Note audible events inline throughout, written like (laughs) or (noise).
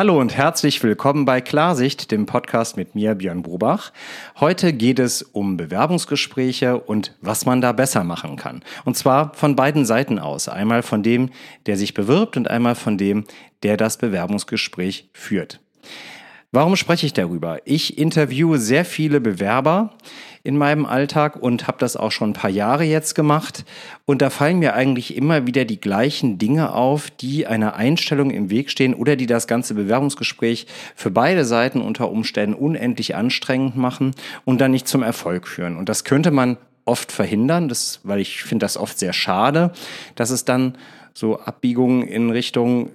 Hallo und herzlich willkommen bei Klarsicht, dem Podcast mit mir, Björn Brobach. Heute geht es um Bewerbungsgespräche und was man da besser machen kann. Und zwar von beiden Seiten aus. Einmal von dem, der sich bewirbt und einmal von dem, der das Bewerbungsgespräch führt. Warum spreche ich darüber? Ich interviewe sehr viele Bewerber in meinem Alltag und habe das auch schon ein paar Jahre jetzt gemacht. Und da fallen mir eigentlich immer wieder die gleichen Dinge auf, die einer Einstellung im Weg stehen oder die das ganze Bewerbungsgespräch für beide Seiten unter Umständen unendlich anstrengend machen und dann nicht zum Erfolg führen. Und das könnte man oft verhindern, das, weil ich finde das oft sehr schade, dass es dann so Abbiegungen in Richtung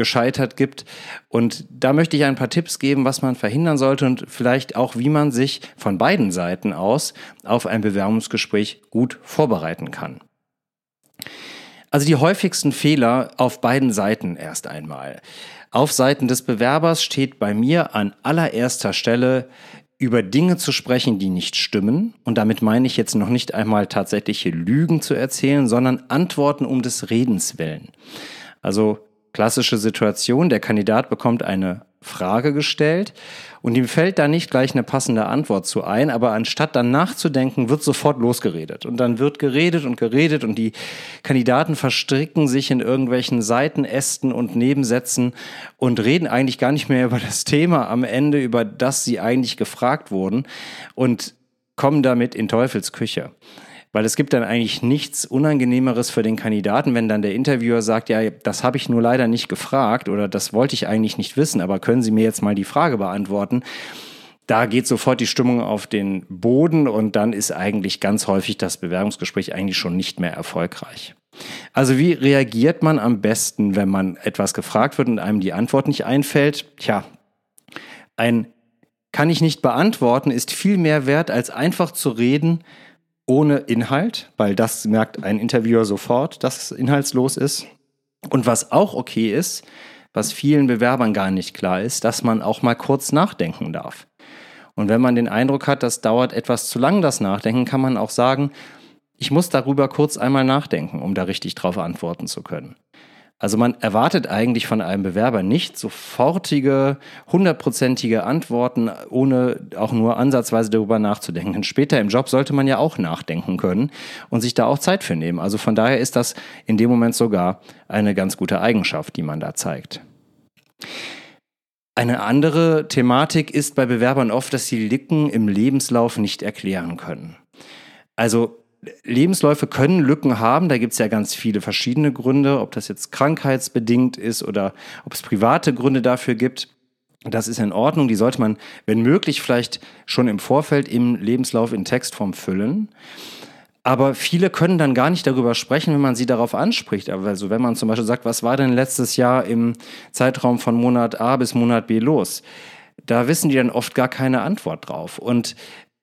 gescheitert gibt. Und da möchte ich ein paar Tipps geben, was man verhindern sollte und vielleicht auch, wie man sich von beiden Seiten aus auf ein Bewerbungsgespräch gut vorbereiten kann. Also die häufigsten Fehler auf beiden Seiten erst einmal. Auf Seiten des Bewerbers steht bei mir an allererster Stelle über Dinge zu sprechen, die nicht stimmen. Und damit meine ich jetzt noch nicht einmal tatsächliche Lügen zu erzählen, sondern Antworten um des Redens willen. Also Klassische Situation, der Kandidat bekommt eine Frage gestellt und ihm fällt da nicht gleich eine passende Antwort zu ein, aber anstatt dann nachzudenken, wird sofort losgeredet. Und dann wird geredet und geredet und die Kandidaten verstricken sich in irgendwelchen Seitenästen und Nebensätzen und reden eigentlich gar nicht mehr (laughs) über das Thema am Ende, über das sie eigentlich gefragt wurden und kommen damit in Teufelsküche. Weil es gibt dann eigentlich nichts Unangenehmeres für den Kandidaten, wenn dann der Interviewer sagt, ja, das habe ich nur leider nicht gefragt oder das wollte ich eigentlich nicht wissen, aber können Sie mir jetzt mal die Frage beantworten? Da geht sofort die Stimmung auf den Boden und dann ist eigentlich ganz häufig das Bewerbungsgespräch eigentlich schon nicht mehr erfolgreich. Also wie reagiert man am besten, wenn man etwas gefragt wird und einem die Antwort nicht einfällt? Tja, ein kann ich nicht beantworten ist viel mehr wert, als einfach zu reden, ohne Inhalt, weil das merkt ein Interviewer sofort, dass es inhaltslos ist. Und was auch okay ist, was vielen Bewerbern gar nicht klar ist, dass man auch mal kurz nachdenken darf. Und wenn man den Eindruck hat, das dauert etwas zu lang, das Nachdenken, kann man auch sagen, ich muss darüber kurz einmal nachdenken, um da richtig drauf antworten zu können. Also man erwartet eigentlich von einem Bewerber nicht sofortige, hundertprozentige Antworten, ohne auch nur ansatzweise darüber nachzudenken. Später im Job sollte man ja auch nachdenken können und sich da auch Zeit für nehmen. Also von daher ist das in dem Moment sogar eine ganz gute Eigenschaft, die man da zeigt. Eine andere Thematik ist bei Bewerbern oft, dass sie Lücken im Lebenslauf nicht erklären können. Also Lebensläufe können Lücken haben. Da gibt es ja ganz viele verschiedene Gründe, ob das jetzt krankheitsbedingt ist oder ob es private Gründe dafür gibt. Das ist in Ordnung. Die sollte man, wenn möglich, vielleicht schon im Vorfeld im Lebenslauf in Textform füllen. Aber viele können dann gar nicht darüber sprechen, wenn man sie darauf anspricht. Also wenn man zum Beispiel sagt, was war denn letztes Jahr im Zeitraum von Monat A bis Monat B los? Da wissen die dann oft gar keine Antwort drauf. Und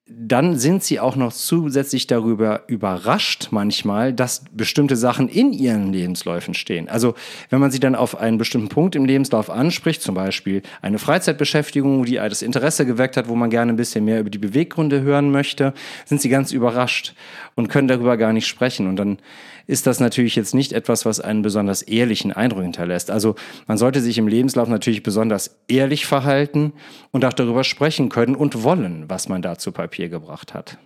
dann sind sie auch noch zusätzlich darüber überrascht manchmal, dass bestimmte Sachen in ihren Lebensläufen stehen. Also wenn man sie dann auf einen bestimmten Punkt im Lebenslauf anspricht, zum Beispiel eine Freizeitbeschäftigung, die das Interesse geweckt hat, wo man gerne ein bisschen mehr über die Beweggründe hören möchte, sind sie ganz überrascht und können darüber gar nicht sprechen. Und dann ist das natürlich jetzt nicht etwas, was einen besonders ehrlichen Eindruck hinterlässt. Also man sollte sich im Lebenslauf natürlich besonders ehrlich verhalten und auch darüber sprechen können und wollen, was man da zu Papier gebracht hat.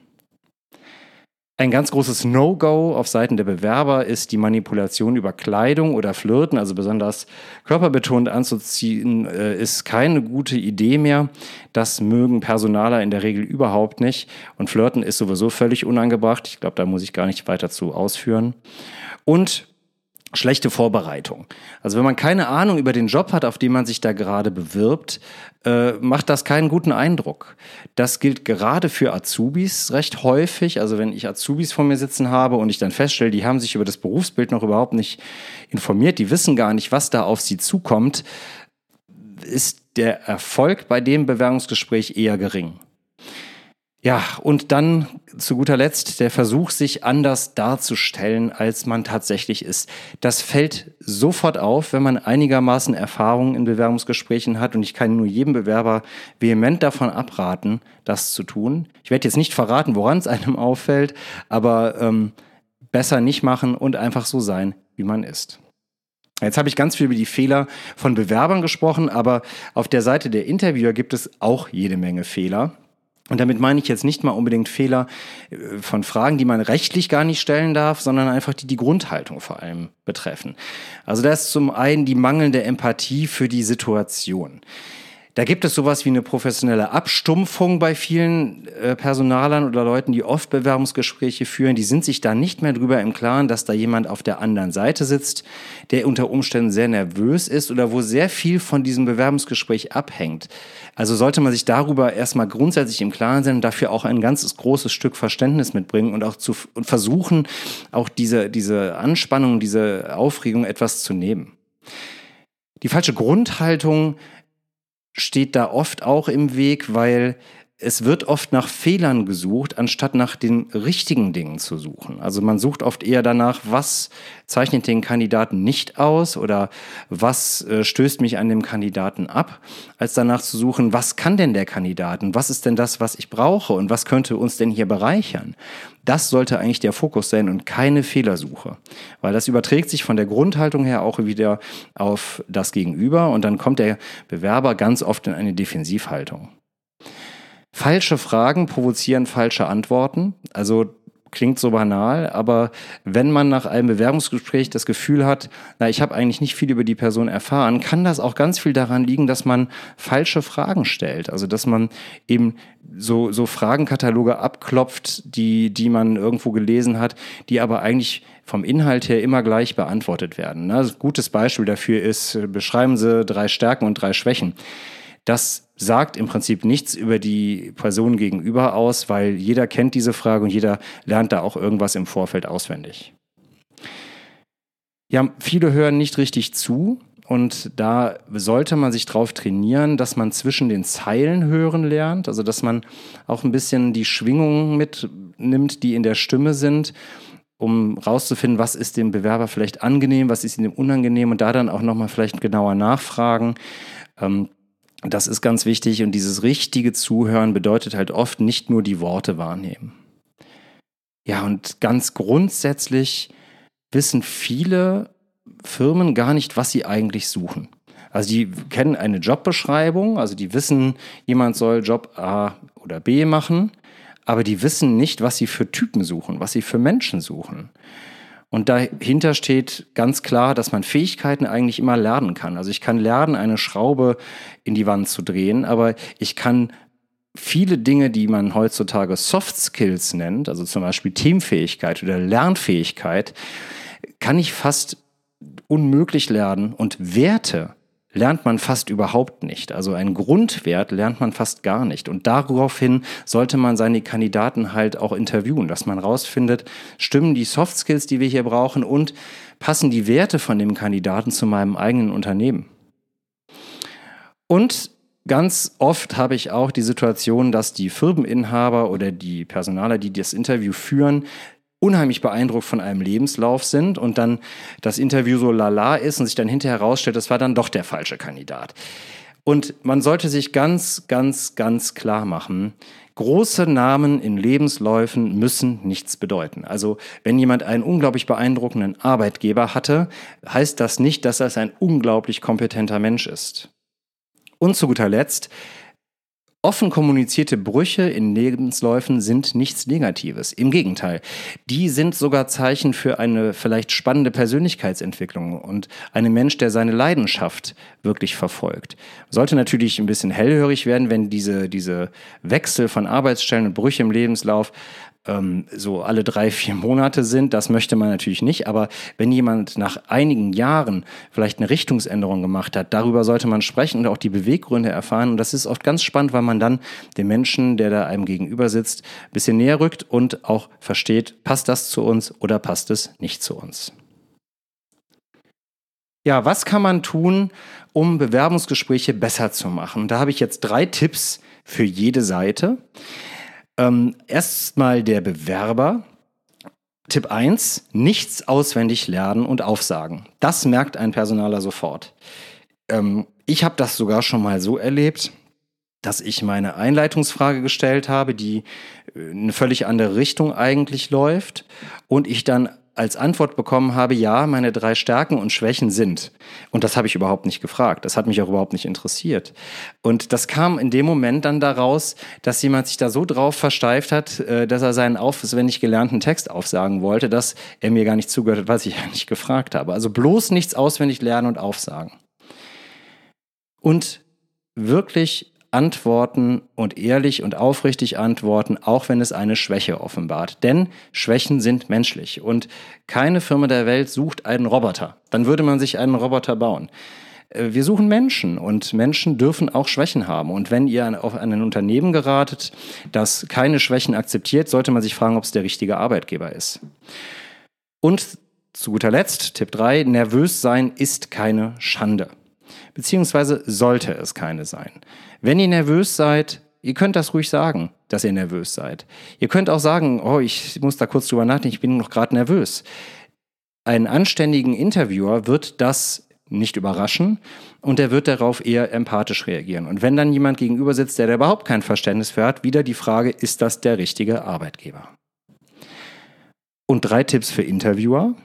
Ein ganz großes No-Go auf Seiten der Bewerber ist die Manipulation über Kleidung oder Flirten, also besonders körperbetont anzuziehen, äh, ist keine gute Idee mehr. Das mögen Personaler in der Regel überhaupt nicht. Und Flirten ist sowieso völlig unangebracht. Ich glaube, da muss ich gar nicht weiter zu ausführen. Und schlechte Vorbereitung. Also wenn man keine Ahnung über den Job hat, auf den man sich da gerade bewirbt, äh, macht das keinen guten Eindruck. Das gilt gerade für Azubis recht häufig. Also wenn ich Azubis vor mir sitzen habe und ich dann feststelle, die haben sich über das Berufsbild noch überhaupt nicht informiert, die wissen gar nicht, was da auf sie zukommt, ist der Erfolg bei dem Bewerbungsgespräch eher gering. Ja, und dann zu guter Letzt der Versuch, sich anders darzustellen, als man tatsächlich ist. Das fällt sofort auf, wenn man einigermaßen Erfahrung in Bewerbungsgesprächen hat. Und ich kann nur jedem Bewerber vehement davon abraten, das zu tun. Ich werde jetzt nicht verraten, woran es einem auffällt, aber ähm, besser nicht machen und einfach so sein, wie man ist. Jetzt habe ich ganz viel über die Fehler von Bewerbern gesprochen, aber auf der Seite der Interviewer gibt es auch jede Menge Fehler. Und damit meine ich jetzt nicht mal unbedingt Fehler äh, von Fragen, die man rechtlich gar nicht stellen darf, sondern einfach die die Grundhaltung vor allem betreffen. Also da ist zum einen die mangelnde Empathie für die Situation. Da gibt es sowas wie eine professionelle Abstumpfung bei vielen äh, Personalern oder Leuten, die oft Bewerbungsgespräche führen. Die sind sich da nicht mehr drüber im Klaren, dass da jemand auf der anderen Seite sitzt, der unter Umständen sehr nervös ist oder wo sehr viel von diesem Bewerbungsgespräch abhängt. Also sollte man sich darüber erstmal grundsätzlich im Klaren sein und dafür auch ein ganz großes Stück Verständnis mitbringen und auch zu und versuchen, auch diese, diese Anspannung, diese Aufregung etwas zu nehmen. Die falsche Grundhaltung steht da oft auch im Weg, weil es wird oft nach Fehlern gesucht, anstatt nach den richtigen Dingen zu suchen. Also man sucht oft eher danach, was zeichnet den Kandidaten nicht aus oder was äh, stößt mich an dem Kandidaten ab, als danach zu suchen, was kann denn der Kandidaten, was ist denn das, was ich brauche und was könnte uns denn hier bereichern. Das sollte eigentlich der Fokus sein und keine Fehlersuche, weil das überträgt sich von der Grundhaltung her auch wieder auf das Gegenüber und dann kommt der Bewerber ganz oft in eine Defensivhaltung. Falsche Fragen provozieren falsche Antworten. Also klingt so banal, aber wenn man nach einem Bewerbungsgespräch das Gefühl hat, na, ich habe eigentlich nicht viel über die Person erfahren, kann das auch ganz viel daran liegen, dass man falsche Fragen stellt. Also dass man eben so, so Fragenkataloge abklopft, die, die man irgendwo gelesen hat, die aber eigentlich vom Inhalt her immer gleich beantwortet werden. Ne? Also gutes Beispiel dafür ist, beschreiben Sie drei Stärken und drei Schwächen. Das sagt im Prinzip nichts über die Person gegenüber aus, weil jeder kennt diese Frage und jeder lernt da auch irgendwas im Vorfeld auswendig. Ja, viele hören nicht richtig zu und da sollte man sich drauf trainieren, dass man zwischen den Zeilen hören lernt, also dass man auch ein bisschen die Schwingungen mitnimmt, die in der Stimme sind, um rauszufinden, was ist dem Bewerber vielleicht angenehm, was ist ihm unangenehm und da dann auch nochmal vielleicht genauer nachfragen. Ähm, das ist ganz wichtig und dieses richtige Zuhören bedeutet halt oft nicht nur die Worte wahrnehmen. Ja, und ganz grundsätzlich wissen viele Firmen gar nicht, was sie eigentlich suchen. Also die kennen eine Jobbeschreibung, also die wissen, jemand soll Job A oder B machen, aber die wissen nicht, was sie für Typen suchen, was sie für Menschen suchen. Und dahinter steht ganz klar, dass man Fähigkeiten eigentlich immer lernen kann. Also ich kann lernen, eine Schraube in die Wand zu drehen, aber ich kann viele Dinge, die man heutzutage Soft Skills nennt, also zum Beispiel Teamfähigkeit oder Lernfähigkeit, kann ich fast unmöglich lernen und Werte lernt man fast überhaupt nicht. Also einen Grundwert lernt man fast gar nicht. Und daraufhin sollte man seine Kandidaten halt auch interviewen, dass man rausfindet, stimmen die Soft Skills, die wir hier brauchen und passen die Werte von dem Kandidaten zu meinem eigenen Unternehmen. Und Ganz oft habe ich auch die Situation, dass die Firmeninhaber oder die Personaler, die das Interview führen, unheimlich beeindruckt von einem Lebenslauf sind und dann das Interview so lala ist und sich dann hinterher herausstellt, das war dann doch der falsche Kandidat. Und man sollte sich ganz, ganz, ganz klar machen, große Namen in Lebensläufen müssen nichts bedeuten. Also wenn jemand einen unglaublich beeindruckenden Arbeitgeber hatte, heißt das nicht, dass er ein unglaublich kompetenter Mensch ist. Und zu guter Letzt, Offen kommunizierte Brüche in Lebensläufen sind nichts Negatives. Im Gegenteil, die sind sogar Zeichen für eine vielleicht spannende Persönlichkeitsentwicklung und einen Mensch, der seine Leidenschaft wirklich verfolgt. Sollte natürlich ein bisschen hellhörig werden, wenn diese, diese Wechsel von Arbeitsstellen und Brüche im Lebenslauf ähm, so alle drei, vier Monate sind. Das möchte man natürlich nicht. Aber wenn jemand nach einigen Jahren vielleicht eine Richtungsänderung gemacht hat, darüber sollte man sprechen und auch die Beweggründe erfahren. Und das ist oft ganz spannend, weil man dann den Menschen, der da einem gegenüber sitzt, ein bisschen näher rückt und auch versteht, passt das zu uns oder passt es nicht zu uns. Ja, was kann man tun, um Bewerbungsgespräche besser zu machen? Da habe ich jetzt drei Tipps für jede Seite. Ähm, Erstmal der Bewerber. Tipp 1, nichts auswendig lernen und aufsagen. Das merkt ein Personaler sofort. Ähm, ich habe das sogar schon mal so erlebt, dass ich meine Einleitungsfrage gestellt habe, die äh, eine völlig andere Richtung eigentlich läuft und ich dann als Antwort bekommen habe, ja, meine drei Stärken und Schwächen sind. Und das habe ich überhaupt nicht gefragt. Das hat mich auch überhaupt nicht interessiert. Und das kam in dem Moment dann daraus, dass jemand sich da so drauf versteift hat, äh, dass er seinen auswendig gelernten Text aufsagen wollte, dass er mir gar nicht zugehört hat, was ich (laughs) eigentlich gefragt habe. Also bloß nichts auswendig lernen und aufsagen. Und wirklich antworten und ehrlich und aufrichtig antworten, auch wenn es eine Schwäche offenbart. Denn Schwächen sind menschlich und keine Firma der Welt sucht einen Roboter. Dann würde man sich einen Roboter bauen. Äh, wir suchen Menschen und Menschen dürfen auch Schwächen haben. Und wenn ihr auf ein Unternehmen geratet, das keine Schwächen akzeptiert, sollte man sich fragen, ob es der richtige Arbeitgeber ist. Und zu guter Letzt, Tipp 3, nervös sein ist keine Schande. Beziehungsweise sollte es keine sein. Wenn ihr nervös seid, ihr könnt das ruhig sagen, dass ihr nervös seid. Ihr könnt auch sagen, oh, ich muss da kurz drüber nachdenken, ich bin noch gerade nervös. Einen anständigen Interviewer wird das nicht überraschen und er wird darauf eher empathisch reagieren. Und wenn dann jemand gegenüber sitzt, der da überhaupt kein Verständnis für hat, wieder die Frage, ist das der richtige Arbeitgeber? Und drei Tipps für Interviewer.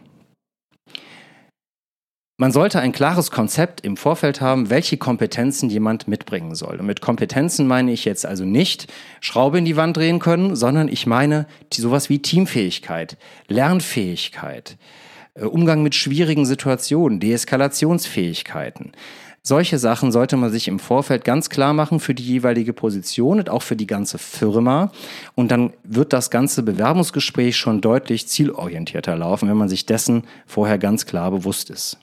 Man sollte ein klares Konzept im Vorfeld haben, welche Kompetenzen jemand mitbringen soll. Und mit Kompetenzen meine ich jetzt also nicht Schraube in die Wand drehen können, sondern ich meine sowas wie Teamfähigkeit, Lernfähigkeit, äh, Umgang mit schwierigen Situationen, Deeskalationsfähigkeiten. Solche Sachen sollte man sich im Vorfeld ganz klar machen für die jeweilige Position und auch für die ganze Firma. Und dann wird das ganze Bewerbungsgespräch schon deutlich zielorientierter laufen, wenn man sich dessen vorher ganz klar bewusst ist.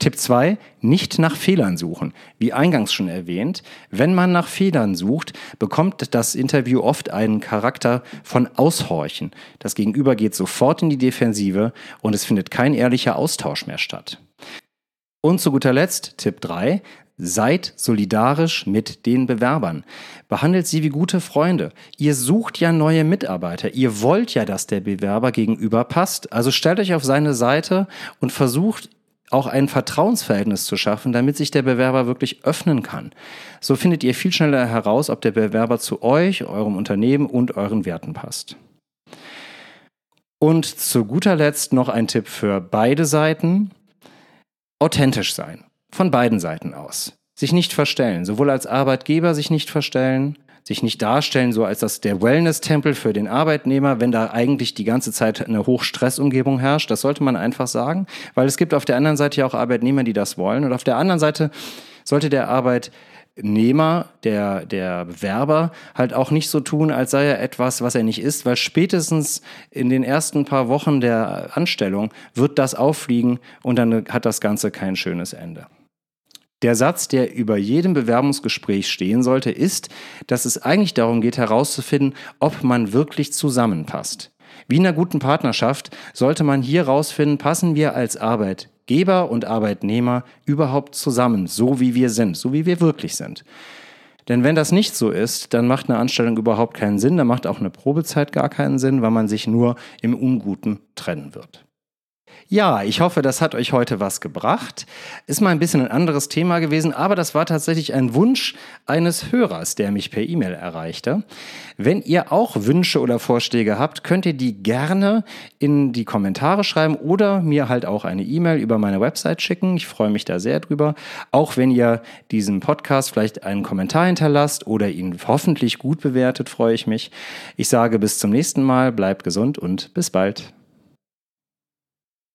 Tipp 2, nicht nach Fehlern suchen. Wie eingangs schon erwähnt, wenn man nach Fehlern sucht, bekommt das Interview oft einen Charakter von Aushorchen. Das Gegenüber geht sofort in die Defensive und es findet kein ehrlicher Austausch mehr statt. Und zu guter Letzt, Tipp 3, Seid solidarisch mit den Bewerbern. Behandelt sie wie gute Freunde. Ihr sucht ja neue Mitarbeiter. Ihr wollt ja, dass der Bewerber gegenüber passt. Also stellt euch auf seine Seite und versucht auch ein Vertrauensverhältnis zu schaffen, damit sich der Bewerber wirklich öffnen kann. So findet ihr viel schneller heraus, ob der Bewerber zu euch, eurem Unternehmen und euren Werten passt. Und zu guter Letzt noch ein Tipp für beide Seiten. Authentisch sein. Von beiden Seiten aus. Sich nicht verstellen. Sowohl als Arbeitgeber sich nicht verstellen, sich nicht darstellen, so als das der Wellness-Tempel für den Arbeitnehmer, wenn da eigentlich die ganze Zeit eine Hochstressumgebung herrscht. Das sollte man einfach sagen, weil es gibt auf der anderen Seite ja auch Arbeitnehmer, die das wollen. Und auf der anderen Seite sollte der Arbeitnehmer, der, der Bewerber halt auch nicht so tun, als sei er etwas, was er nicht ist, weil spätestens in den ersten paar Wochen der Anstellung wird das auffliegen und dann hat das Ganze kein schönes Ende. Der Satz, der über jedem Bewerbungsgespräch stehen sollte, ist, dass es eigentlich darum geht herauszufinden, ob man wirklich zusammenpasst. Wie in einer guten Partnerschaft sollte man hier herausfinden, passen wir als Arbeitgeber und Arbeitnehmer überhaupt zusammen, so wie wir sind, so wie wir wirklich sind. Denn wenn das nicht so ist, dann macht eine Anstellung überhaupt keinen Sinn, dann macht auch eine Probezeit gar keinen Sinn, weil man sich nur im Unguten trennen wird. Ja, ich hoffe, das hat euch heute was gebracht. Ist mal ein bisschen ein anderes Thema gewesen, aber das war tatsächlich ein Wunsch eines Hörers, der mich per E-Mail erreichte. Wenn ihr auch Wünsche oder Vorschläge habt, könnt ihr die gerne in die Kommentare schreiben oder mir halt auch eine E-Mail über meine Website schicken. Ich freue mich da sehr drüber. Auch wenn ihr diesem Podcast vielleicht einen Kommentar hinterlasst oder ihn hoffentlich gut bewertet, freue ich mich. Ich sage bis zum nächsten Mal, bleibt gesund und bis bald.